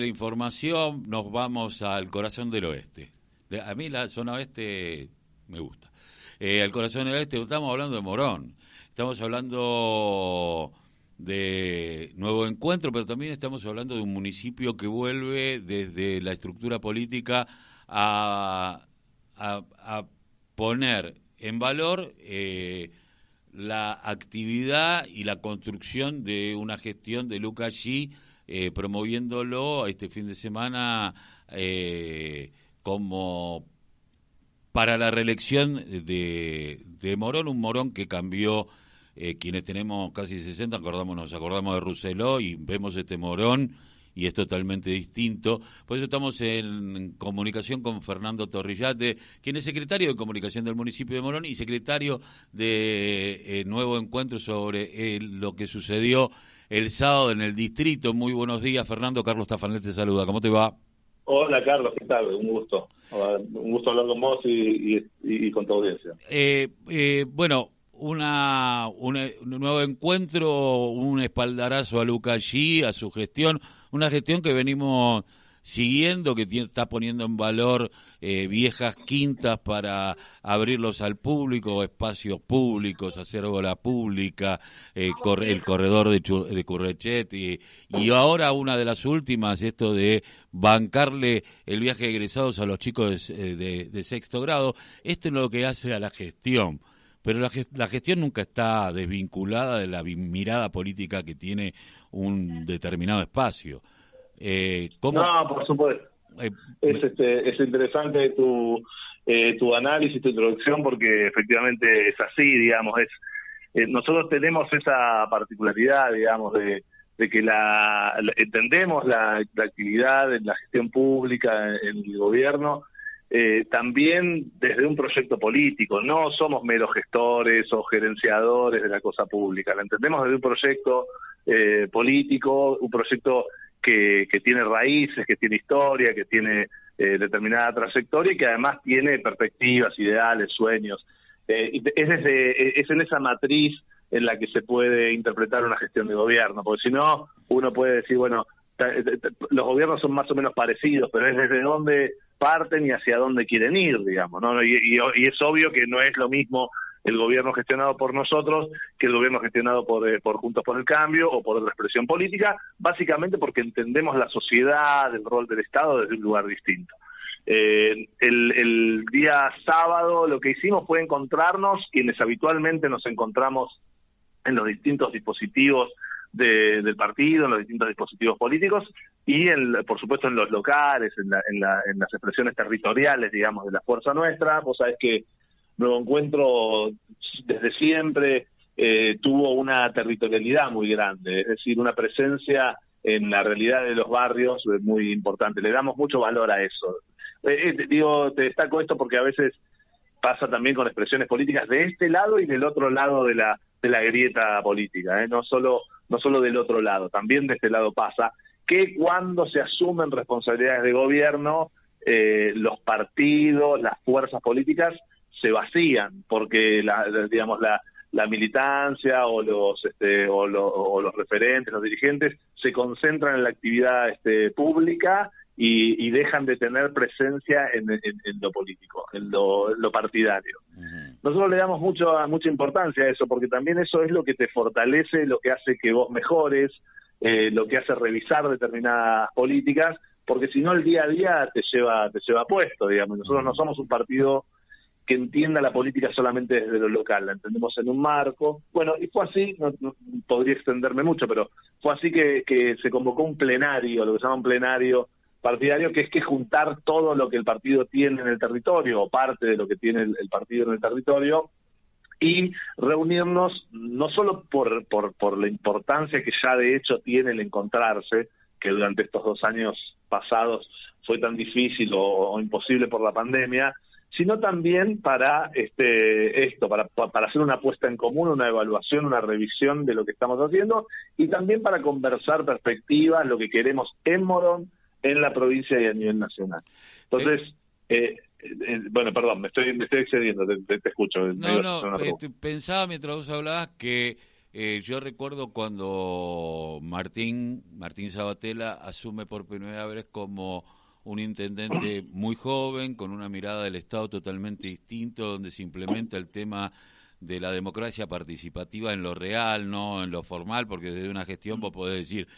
la información nos vamos al corazón del oeste. A mí la zona oeste me gusta. Eh, al corazón del oeste estamos hablando de Morón, estamos hablando de nuevo encuentro, pero también estamos hablando de un municipio que vuelve desde la estructura política a, a, poner en valor eh, la actividad y la construcción de una gestión de Lucas G eh, promoviéndolo este fin de semana eh, como para la reelección de, de, Morón, un Morón que cambió, eh, quienes tenemos casi 60, acordamos, nos acordamos de Rousseló y vemos este Morón y es totalmente distinto. Por eso estamos en comunicación con Fernando Torrillate, quien es secretario de comunicación del municipio de Morón y secretario de Nuevo Encuentro sobre lo que sucedió el sábado en el distrito. Muy buenos días, Fernando. Carlos Tafanel te saluda. ¿Cómo te va? Hola, Carlos. ¿Qué tal? Un gusto. Un gusto hablar con vos y, con tu audiencia. Eh, eh, bueno, una, un nuevo encuentro, un espaldarazo a Luca G, a su gestión, una gestión que venimos siguiendo, que está poniendo en valor eh, viejas quintas para abrirlos al público, espacios públicos, hacer bola pública, eh, el corredor de, de Currechet y, ahora una de las últimas, esto de bancarle el viaje de egresados a los chicos de, eh, de, sexto grado. Esto es lo que hace a la gestión pero la, la, gestión nunca está desvinculada de la mirada política que tiene un determinado espacio. Eh, No, por supuesto. Eh, es, este, es interesante tu, eh, tu análisis, tu introducción, porque efectivamente es así, digamos, es eh, nosotros tenemos esa particularidad, digamos, de, de que la, entendemos la, actividad en la gestión pública, en el gobierno, eh, también desde un proyecto político. No somos meros gestores o gerenciadores de la cosa pública. La entendemos desde un proyecto eh, político, un proyecto que, que tiene raíces, que tiene historia, que tiene eh, determinada trayectoria y que además tiene perspectivas, ideales, sueños. Eh, es, desde, es en esa matriz en la que se puede interpretar una gestión de gobierno, porque si no, uno puede decir, bueno, los gobiernos son más o menos parecidos, pero es desde dónde parten y hacia dónde quieren ir, digamos, ¿no? Y, y, es obvio que no es lo mismo el gobierno gestionado por nosotros que el gobierno gestionado por, eh, por Juntos por el Cambio o por otra expresión política, básicamente porque entendemos la sociedad, el rol del Estado desde un lugar distinto. Eh, el, el día sábado lo que hicimos fue encontrarnos, quienes habitualmente nos encontramos en los distintos dispositivos del partido, en los distintos dispositivos políticos y, en, por supuesto, en los locales, en, la, en, la, en las expresiones territoriales, digamos, de la fuerza nuestra. Vos sabés que Nuevo Encuentro desde siempre eh, tuvo una territorialidad muy grande, es decir, una presencia en la realidad de los barrios muy importante. Le damos mucho valor a eso. Eh, eh, digo, te destaco esto porque a veces pasa también con expresiones políticas de este lado y del otro lado de la de la grieta política, no solo no solo del otro lado, también de este lado pasa que cuando se asumen responsabilidades de gobierno, los partidos, las fuerzas políticas se vacían porque la, digamos la, la militancia o los este, o, los referentes los dirigentes se concentran en la actividad este, pública y, dejan de tener presencia en, lo político en lo, partidario. Nosotros le damos mucho mucha importancia a eso porque también eso es lo que te fortalece lo que hace que vos mejores eh, lo que hace revisar determinadas políticas porque si no el día a día te lleva te lleva puesto digamos. Nosotros no somos un partido entienda la política solamente desde lo local, la entendemos en un marco. Bueno, y fue así, no, podría extenderme mucho, pero fue así que, que se convocó un plenario, lo que se llama un plenario partidario, que es que juntar todo lo que el partido tiene en el territorio, o parte de lo que tiene el, partido en el territorio, y reunirnos no solo por, por, por la importancia que ya de hecho tiene el encontrarse, que durante estos dos años pasados fue tan difícil o imposible por la pandemia, sino también para este, esto, para, para hacer una puesta en común, una evaluación, una revisión de lo que estamos haciendo y también para conversar perspectivas, lo que queremos en Morón, en la provincia y a nivel nacional. Entonces, eh, eh, bueno, perdón, me estoy, me estoy excediendo, te, escucho. No, no, este, pensaba mientras vos hablabas que Eh, yo recuerdo cuando Martín, Martín Sabatella asume por primera vez como un intendente muy joven, con una mirada del Estado totalmente distinto, donde se implementa el tema de la democracia participativa en lo real, no en lo formal, porque desde una gestión vos podés decir,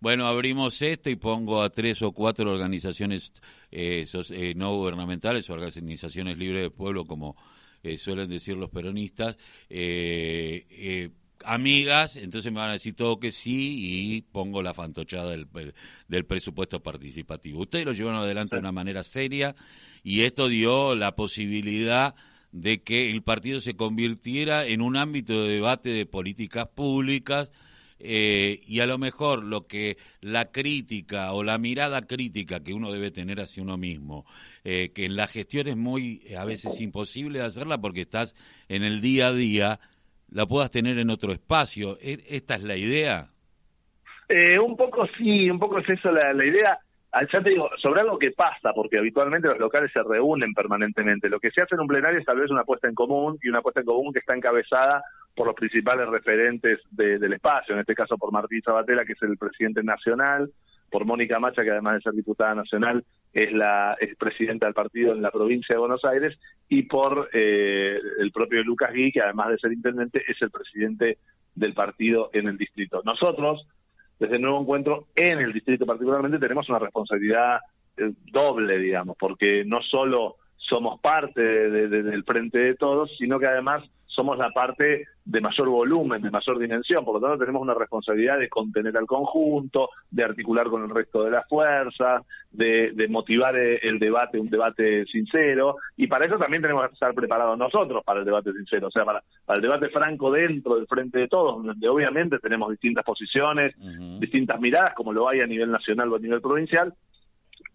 bueno, abrimos esto y pongo a tres o cuatro organizaciones eh, eh, no gubernamentales, organizaciones libres de pueblo, como eh, suelen decir los peronistas, amigas, entonces me van a decir todo que sí y pongo la fantochada del, del presupuesto participativo. Ustedes lo llevaron adelante de una manera seria y esto dio la posibilidad de que el partido se convirtiera en un ámbito de debate de políticas públicas eh, y a lo mejor lo que la crítica o la mirada crítica que uno debe tener hacia uno mismo, eh, que en la gestión es muy a veces imposible de hacerla porque estás en el día a día, la puedas tener en otro espacio. ¿E-, ¿Esta es la idea? Eh, un poco sí, un poco es eso la, la idea. Ah, ya te digo, sobre algo que pasa, porque habitualmente los locales se reúnen permanentemente. Lo que se hace en un plenario es tal vez una puesta en común y una puesta en común que está encabezada por los principales referentes del espacio, en este caso por Martín Sabatella, que es el presidente nacional, por Mónica Macha, que además de ser diputada nacional, es la es presidenta del partido en la provincia de Buenos Aires, y por eh, el propio Lucas Gui, que además de ser intendente, es el presidente del partido en el distrito. Nosotros, desde el nuevo encuentro en el distrito particularmente tenemos una responsabilidad eh, doble, digamos, porque no solo somos parte del frente de todos, sino que además somos la parte de mayor volumen, de mayor dimensión, por lo tanto tenemos una responsabilidad de contener al conjunto, de articular con el resto de las fuerzas, de, motivar el debate, un debate sincero, y para eso también tenemos que estar preparados nosotros para el debate sincero, o sea, para, el debate franco dentro del frente de todos, donde obviamente tenemos distintas posiciones, distintas miradas, como lo hay a nivel nacional o a nivel provincial.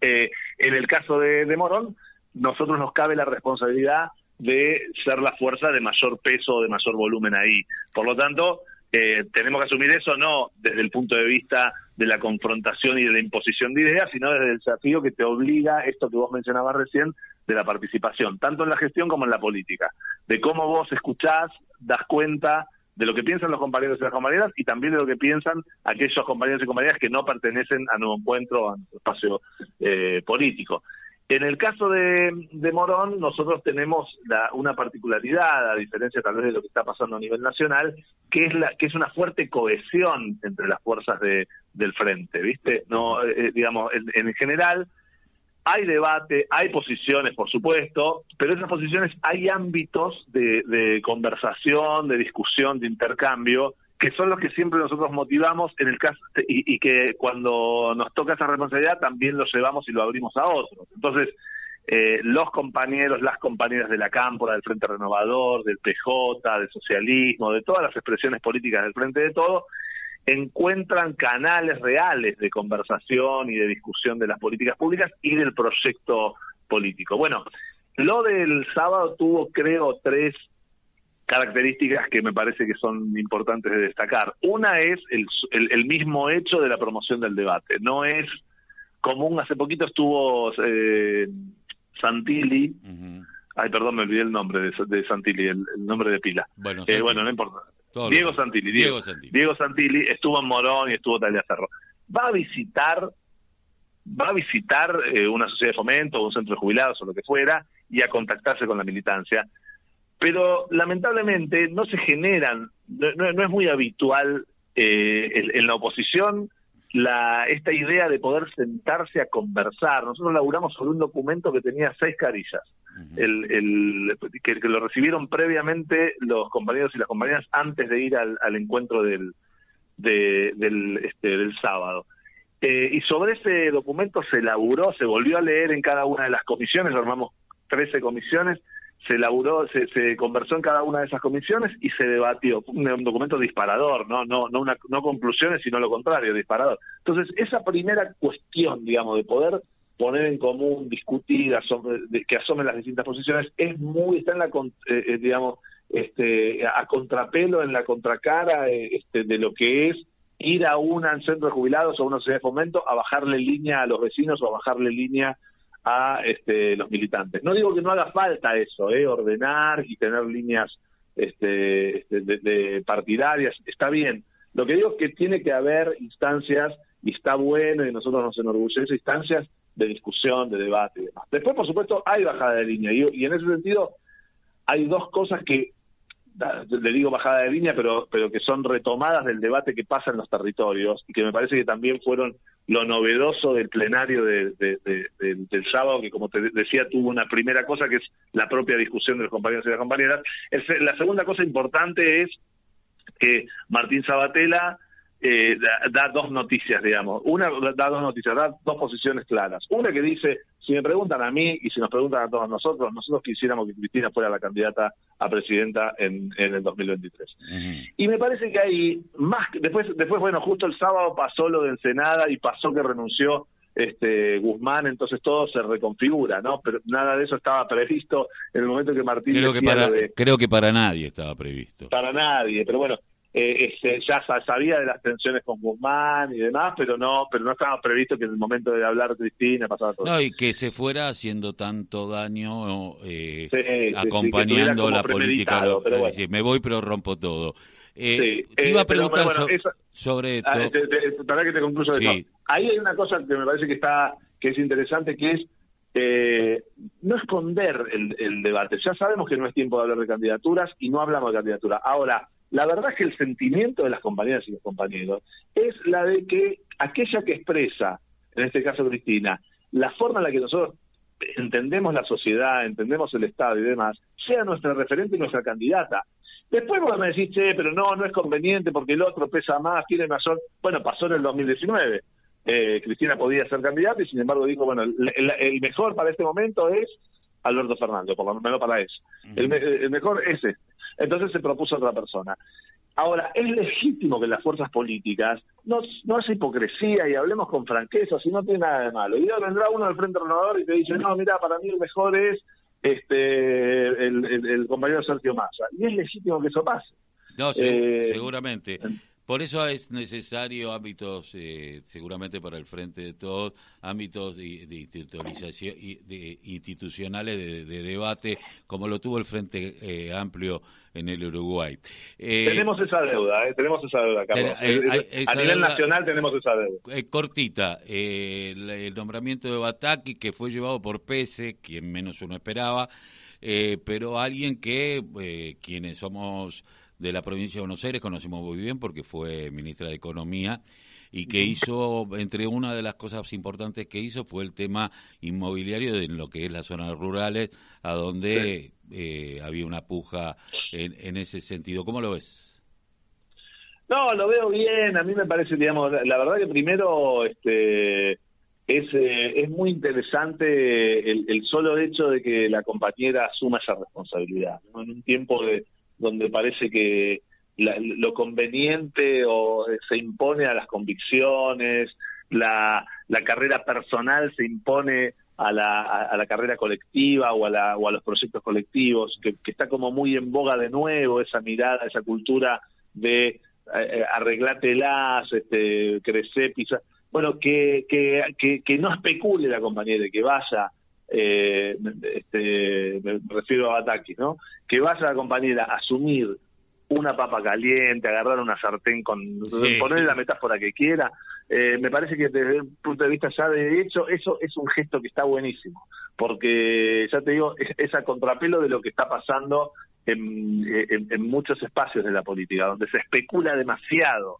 Eh, en el caso de Morón, nosotros nos cabe la responsabilidad de ser la fuerza de mayor peso, de mayor volumen ahí. Por lo tanto, eh, tenemos que asumir eso no desde el punto de vista de la confrontación y de la imposición de ideas, sino desde el desafío que te obliga, esto que vos mencionabas recién, de la participación, tanto en la gestión como en la política, de cómo vos escuchás, das cuenta de lo que piensan los compañeros y las compañeras y también de lo que piensan aquellos compañeros y compañeras que no pertenecen a Nuevo Encuentro, a nuestro espacio eh, político. En el caso de, Morón, nosotros tenemos una particularidad, a diferencia tal vez de lo que está pasando a nivel nacional, que es la que es una fuerte cohesión entre las fuerzas de, del frente, ¿viste? No, eh, eh, digamos, en, general hay debate, hay posiciones, por supuesto, pero esas posiciones hay ámbitos de conversación, de discusión, de intercambio que son los que siempre nosotros motivamos en el caso y, que cuando nos toca esa responsabilidad también lo llevamos y lo abrimos a otros. Entonces, eh, los compañeros, las compañeras de la Cámpora, del Frente Renovador, del PJ, del socialismo, de todas las expresiones políticas del Frente de Todo, encuentran canales reales de conversación y de discusión de las políticas públicas y del proyecto político. Bueno, lo del sábado tuvo, creo, tres características que me parece que son importantes de destacar. Una es el, el, mismo hecho de la promoción del debate. No es común, hace poquito estuvo eh, Santilli, ay perdón, me olvidé el nombre de, de Santilli, el, nombre de pila. Bueno, eh, bueno no importa. Diego Santilli, Diego, Santilli. Diego Santilli estuvo en Morón y estuvo Cerro. Va a visitar va a visitar eh, una sociedad de fomento, un centro de jubilados o lo que fuera, y a contactarse con la militancia pero lamentablemente no se generan, no, es muy habitual eh, en, la oposición la, esta idea de poder sentarse a conversar. Nosotros laburamos sobre un documento que tenía seis carillas, el, que, lo recibieron previamente los compañeros y las compañeras antes de ir al, encuentro del, del, este, del sábado. Eh, y sobre ese documento se elaboró, se volvió a leer en cada una de las comisiones, armamos 13 comisiones, se elaboró, se, se, conversó en cada una de esas comisiones y se debatió. Un, documento disparador, ¿no? No, no, una, no conclusiones, sino lo contrario, disparador. Entonces, esa primera cuestión, digamos, de poder poner en común, discutir, que asomen las distintas posiciones, es muy, está en la, eh, eh, digamos, este, a contrapelo, en la contracara eh, este, de lo que es ir a un centro de jubilados o a una sociedad de fomento a bajarle línea a los vecinos o a bajarle línea a este, los militantes. No digo que no haga falta eso, ¿eh? ordenar y tener líneas este, este de, partidarias, está bien. Lo que digo es que tiene que haber instancias, y está bueno, y nosotros nos enorgullece, instancias de discusión, de debate y demás. Después, por supuesto, hay bajada de línea, y en ese sentido hay dos cosas que le digo bajada de línea, pero, pero que son retomadas del debate que pasa en los territorios y que me parece que también fueron lo novedoso del plenario de, del sábado, que como te decía tuvo una primera cosa que es la propia discusión de los compañeros y las compañeras. la segunda cosa importante es que Martín Sabatella eh, da, dos noticias, digamos. Una da dos noticias, da dos posiciones claras. Una que dice, si me preguntan a mí y si nos preguntan a todos nosotros, nosotros quisiéramos que Cristina fuera la candidata a presidenta en, en el 2023. Y me parece que hay más, después, después, bueno, justo el sábado pasó lo de Ensenada y pasó que renunció este Guzmán, entonces todo se reconfigura, ¿no? Pero nada de eso estaba previsto en el momento que Martín creo que para creo que para nadie estaba previsto. Para nadie, pero bueno, eh, este, ya sabía de las tensiones con Guzmán y demás, pero no, pero no estaba previsto que en el momento de hablar Cristina pasara todo. No, y que se fuera haciendo tanto daño eh, acompañando la política. me voy pero rompo todo. Eh, te iba a preguntar sobre esto. Ah, para que te concluyo Ahí hay una cosa que me parece que está que es interesante, que es eh, no esconder el, el, debate. Ya sabemos que no es tiempo de hablar de candidaturas y no hablamos de candidatura. Ahora, la verdad es que el sentimiento de las compañeras y los compañeros es la de que aquella que expresa, en este caso Cristina, la forma en la que nosotros entendemos la sociedad, entendemos el Estado y demás, sea nuestra referente y nuestra candidata. Después vos me decís, che, pero no, no es conveniente porque el otro pesa más, tiene mayor... Bueno, pasó en el 2019. Eh, Cristina podía ser candidata y sin embargo dijo, bueno, el, mejor para este momento es Alberto Fernández, por lo menos para eso. el, el, mejor es este. Entonces se propuso otra persona. Ahora, es legítimo que las fuerzas políticas no, no hace hipocresía y hablemos con franqueza, si no tiene nada de malo. Y ahora vendrá uno del Frente Renovador y te dice, no, mira, para mí el mejor es este el, compañero Sergio Massa. Y es legítimo que eso pase. No, eh, seguramente. Por eso es necesario ámbitos, eh, seguramente para el frente de todos, ámbitos de, de, institucionales de, debate, como lo tuvo el Frente eh, Amplio en el Uruguay. Eh, tenemos esa deuda, tenemos esa deuda, Carlos. a nivel nacional tenemos esa deuda. cortita, el, el, nombramiento de Bataki, que fue llevado por Pese, quien menos uno esperaba, pero alguien que, quienes somos de la provincia de Buenos Aires, conocimos muy bien porque fue ministra de Economía y que hizo, entre una de las cosas importantes que hizo fue el tema inmobiliario en lo que es las zonas rurales, a donde eh, había una puja en, ese sentido. ¿Cómo lo ves? No, lo veo bien. A mí me parece, digamos, la verdad que primero este, es, eh, es muy interesante el, el, solo hecho de que la compañera asuma esa responsabilidad. En un tiempo de donde parece que lo conveniente o se impone a las convicciones, la, la carrera personal se impone a la, la carrera colectiva o a, la, o a los proyectos colectivos, que, está como muy en boga de nuevo esa mirada, esa cultura de eh, eh arreglátelas, este, crecer, pisar. Bueno, que, que, que, no especule la compañera, que vaya eh, este, me refiero a Bataki, ¿no? Que vaya la compañera a asumir una papa caliente, agarrar una sartén con, ponerle la metáfora que quiera, eh, me parece que desde el punto de vista ya de hecho, eso es un gesto que está buenísimo, porque ya te digo, es, a contrapelo de lo que está pasando en, en, muchos espacios de la política, donde se especula demasiado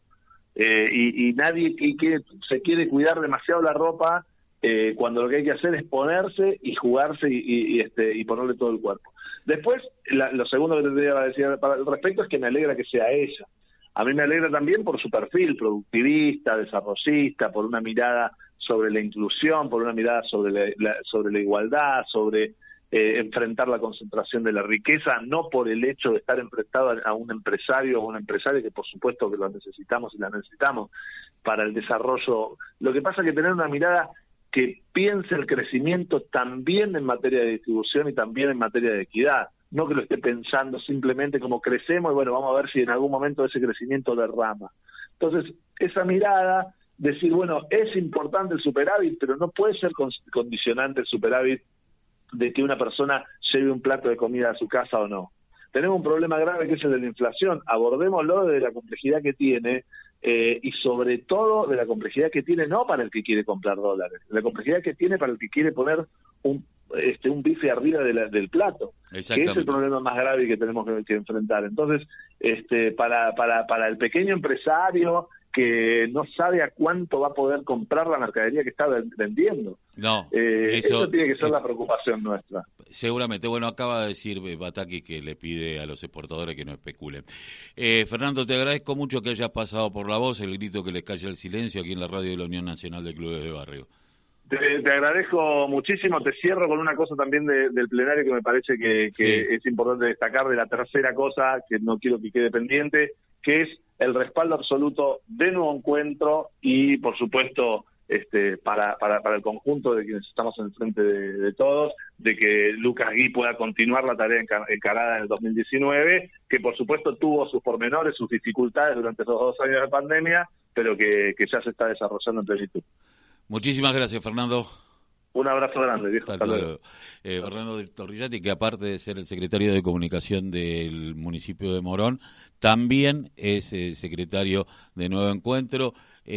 eh, y, nadie que, se quiere cuidar demasiado la ropa eh, cuando lo que hay que hacer es ponerse y jugarse y, este, y ponerle todo el cuerpo. Después, lo segundo que tendría que decir para el respecto es que me alegra que sea ella. A mí me alegra también por su perfil productivista, desarrollista, por una mirada sobre la inclusión, por una mirada sobre la, sobre la igualdad, sobre eh, enfrentar la concentración de la riqueza, no por el hecho de estar enfrentado a, un empresario o una empresaria, que por supuesto que lo necesitamos y la necesitamos para el desarrollo. Lo que pasa es que tener una mirada que piense el crecimiento también en materia de distribución y también en materia de equidad, no que lo esté pensando simplemente como crecemos y bueno, vamos a ver si en algún momento ese crecimiento derrama. Entonces, esa mirada, decir, bueno, es importante el superávit, pero no puede ser condicionante el superávit de que una persona lleve un plato de comida a su casa o no. tenemos un problema grave que es el de la inflación, abordémoslo de la complejidad que tiene eh, y sobre todo de la complejidad que tiene no para el que quiere comprar dólares, la complejidad que tiene para el que quiere poner un este un bife arriba del plato, que es el problema más grave que tenemos que, enfrentar. Entonces, este para para para el pequeño empresario que no sabe a cuánto va a poder comprar la mercadería que está vendiendo. No, eh, eso, tiene que ser la preocupación nuestra. Seguramente. Bueno, acaba de decir Bataki que le pide a los exportadores que no especulen. Eh, Fernando, te agradezco mucho que hayas pasado por la voz, el grito que les calla el silencio aquí en la radio de la Unión Nacional de Clubes de Barrio. Te, agradezco muchísimo. Te cierro con una cosa también del plenario que me parece que, es importante destacar de la tercera cosa que no quiero que quede pendiente, que es el respaldo absoluto de nuevo encuentro y, por supuesto, este, para, para, para el conjunto de quienes estamos en frente de, todos, de que Lucas Gui pueda continuar la tarea encarada en el 2019, que por supuesto tuvo sus pormenores, sus dificultades durante esos dos años de pandemia, pero que, que ya se está desarrollando en plenitud. Muchísimas gracias, Fernando. Un abrazo grande, viejo. Eh, Fernando Torrillati, que aparte de ser el secretario de comunicación del municipio de Morón, también es el secretario de Nuevo Encuentro.